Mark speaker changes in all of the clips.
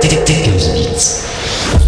Speaker 1: Dickens Beats.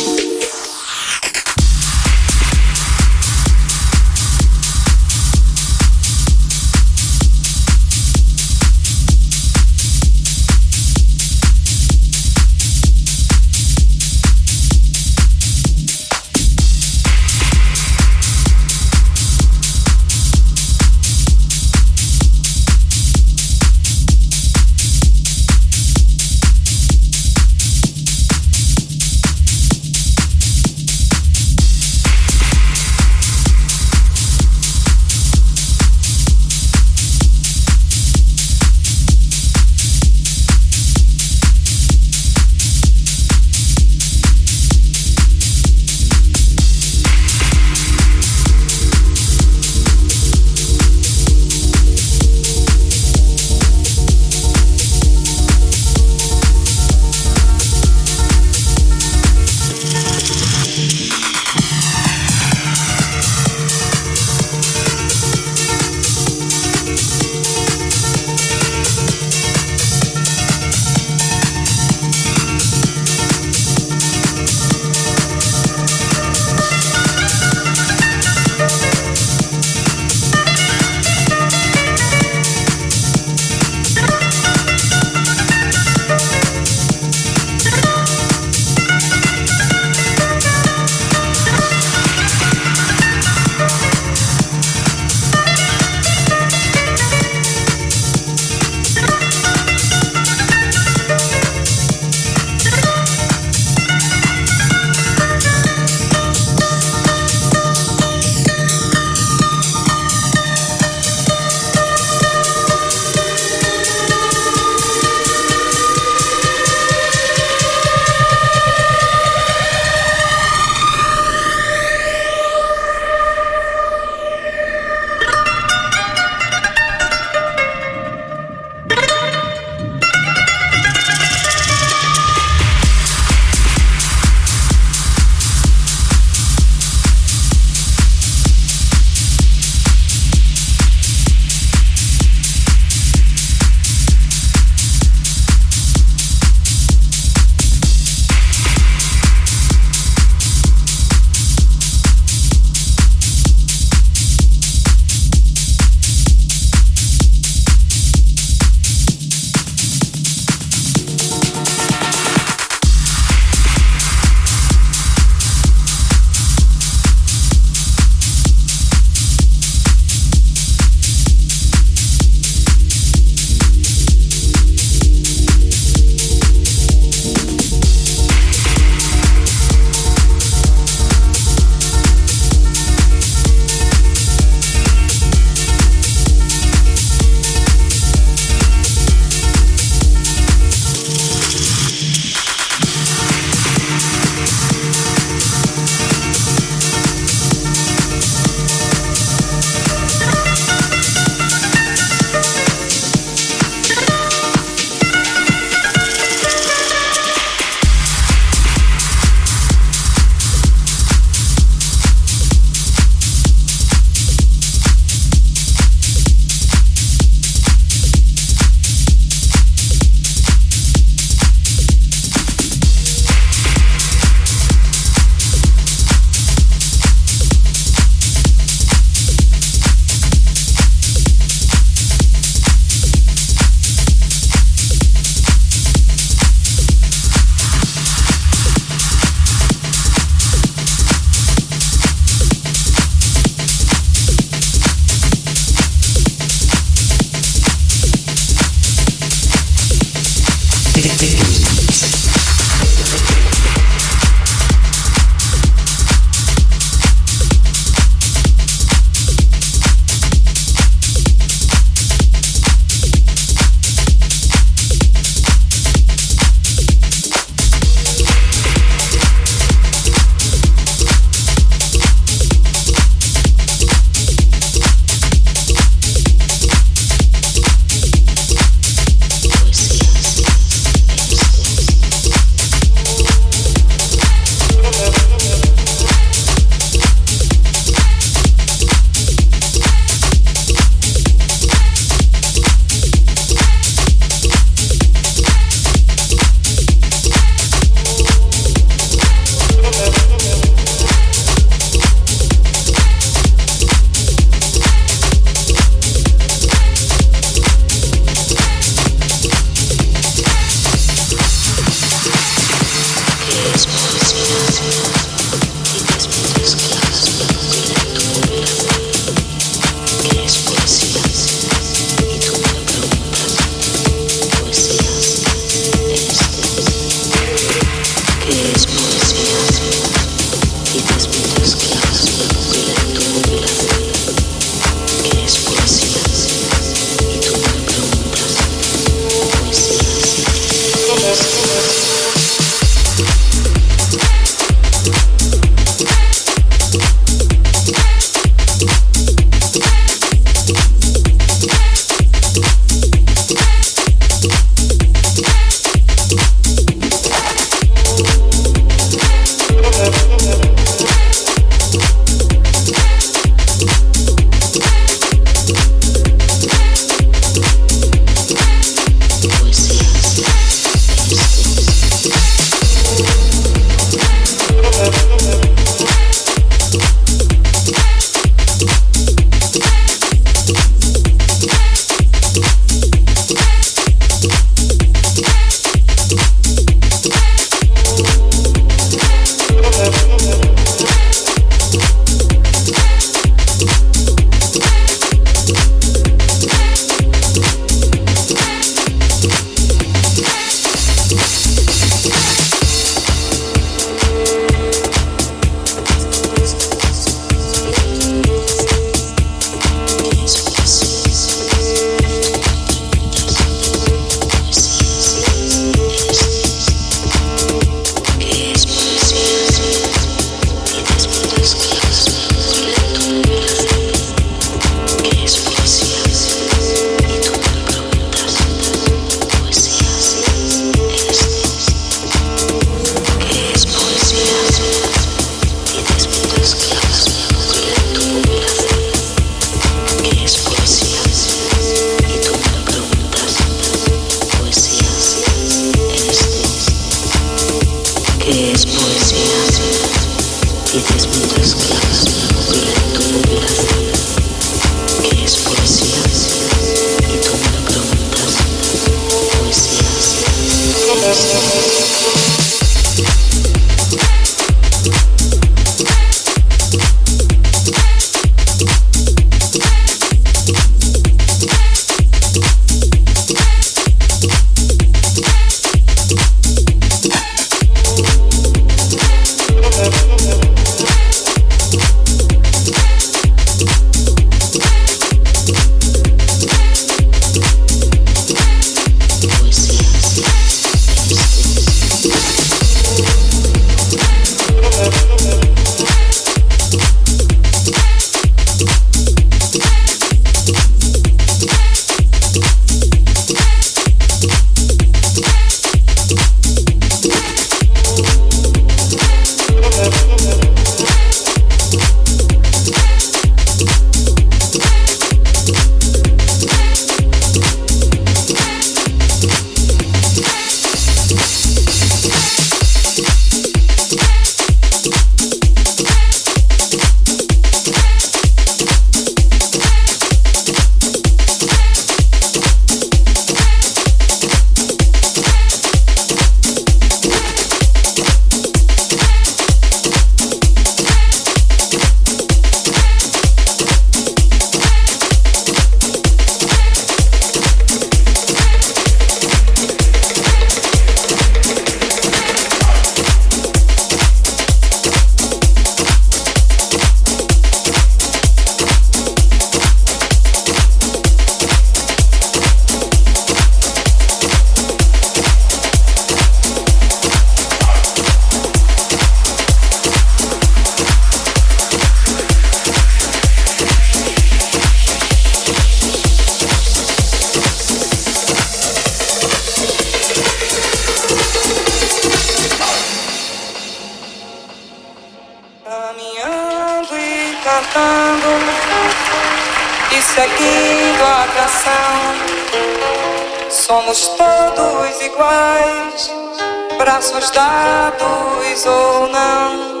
Speaker 2: ou não,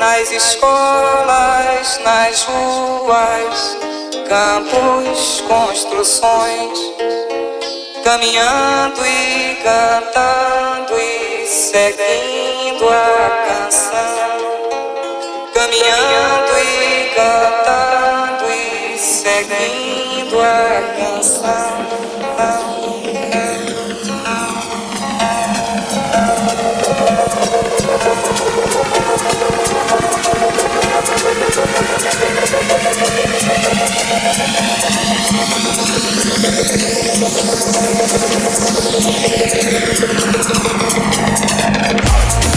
Speaker 2: nas escolas, nas ruas, campos, construções, caminhando e cantando e seguindo a canção, caminhando e cantando e seguindo a canção. thank you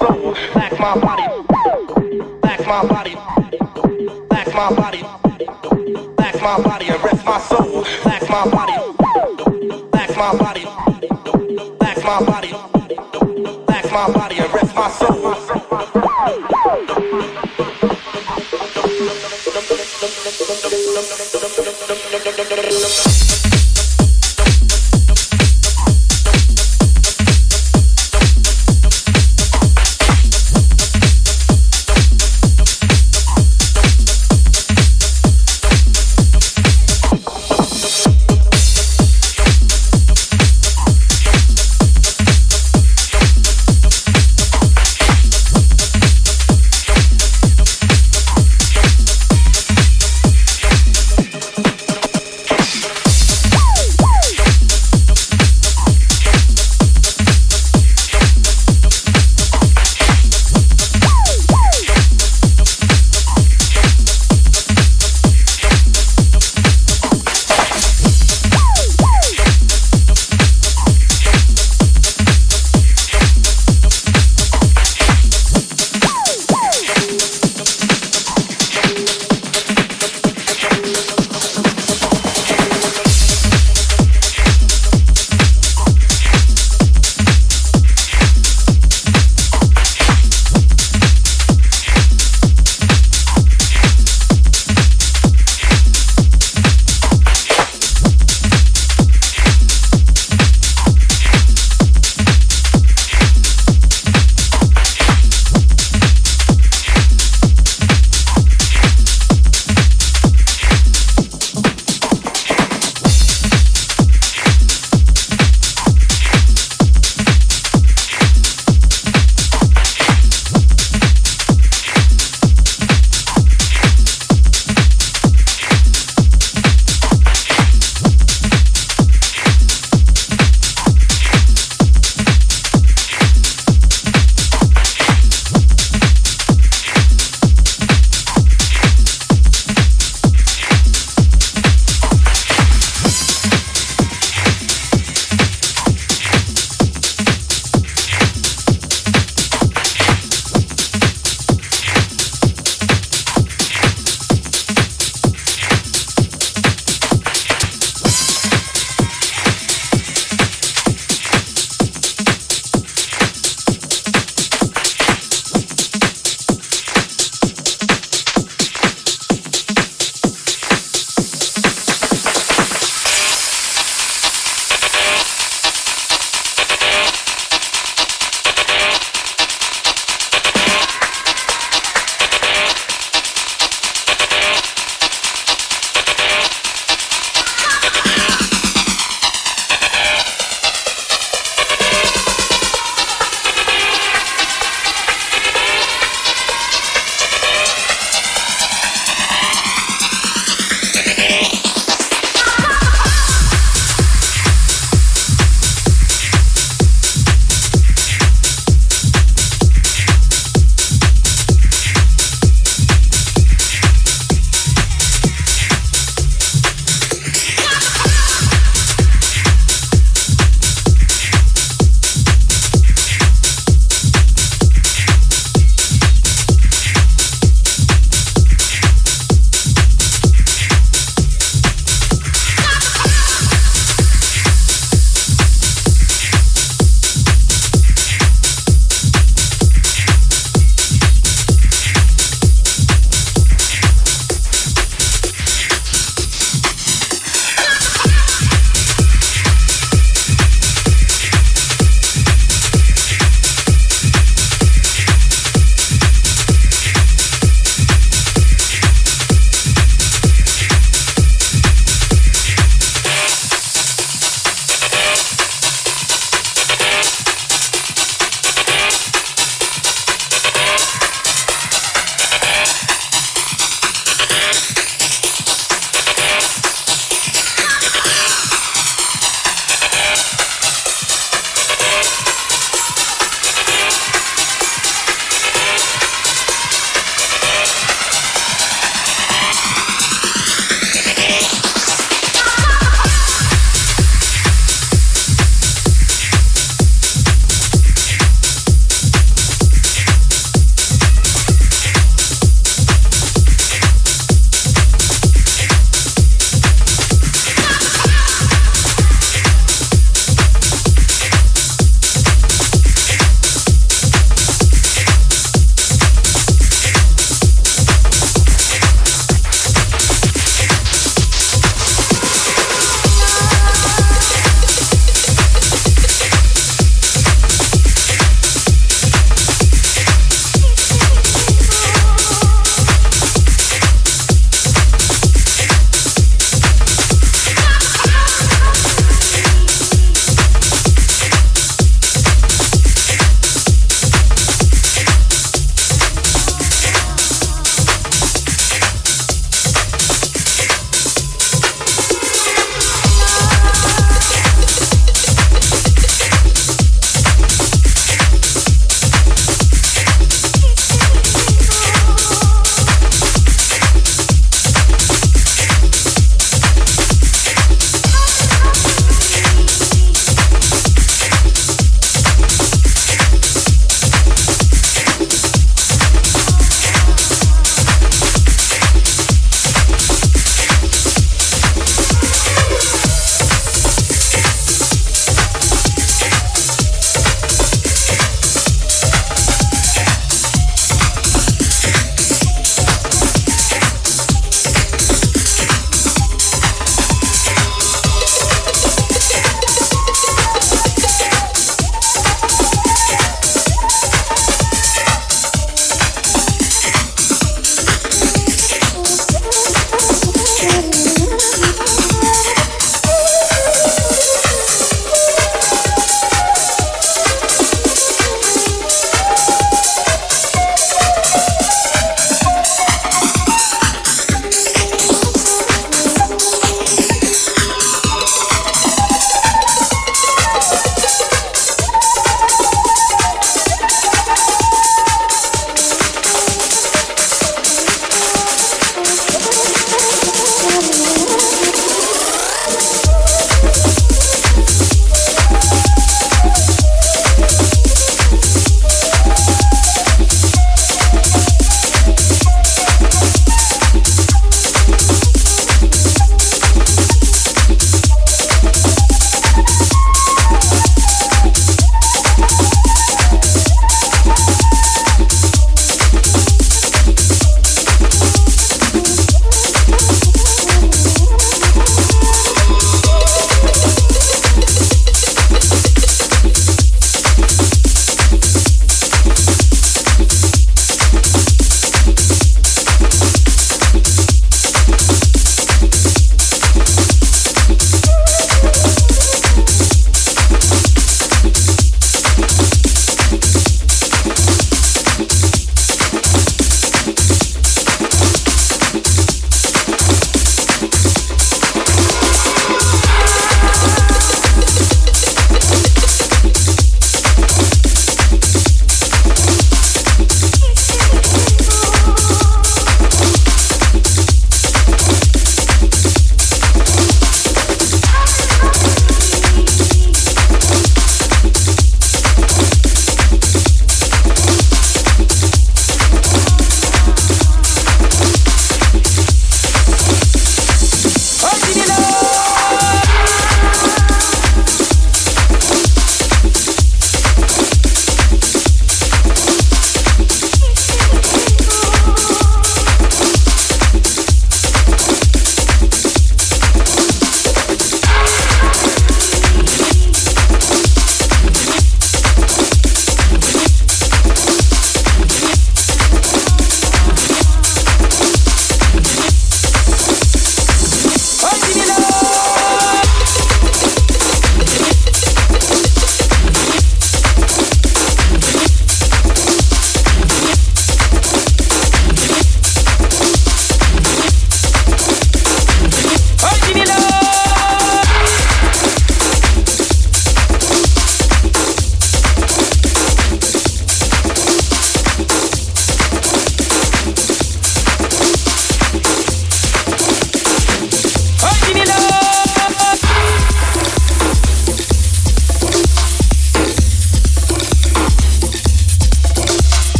Speaker 3: Black back my body, back my body, back my body, back my body, and rest my soul, back my body, back my body.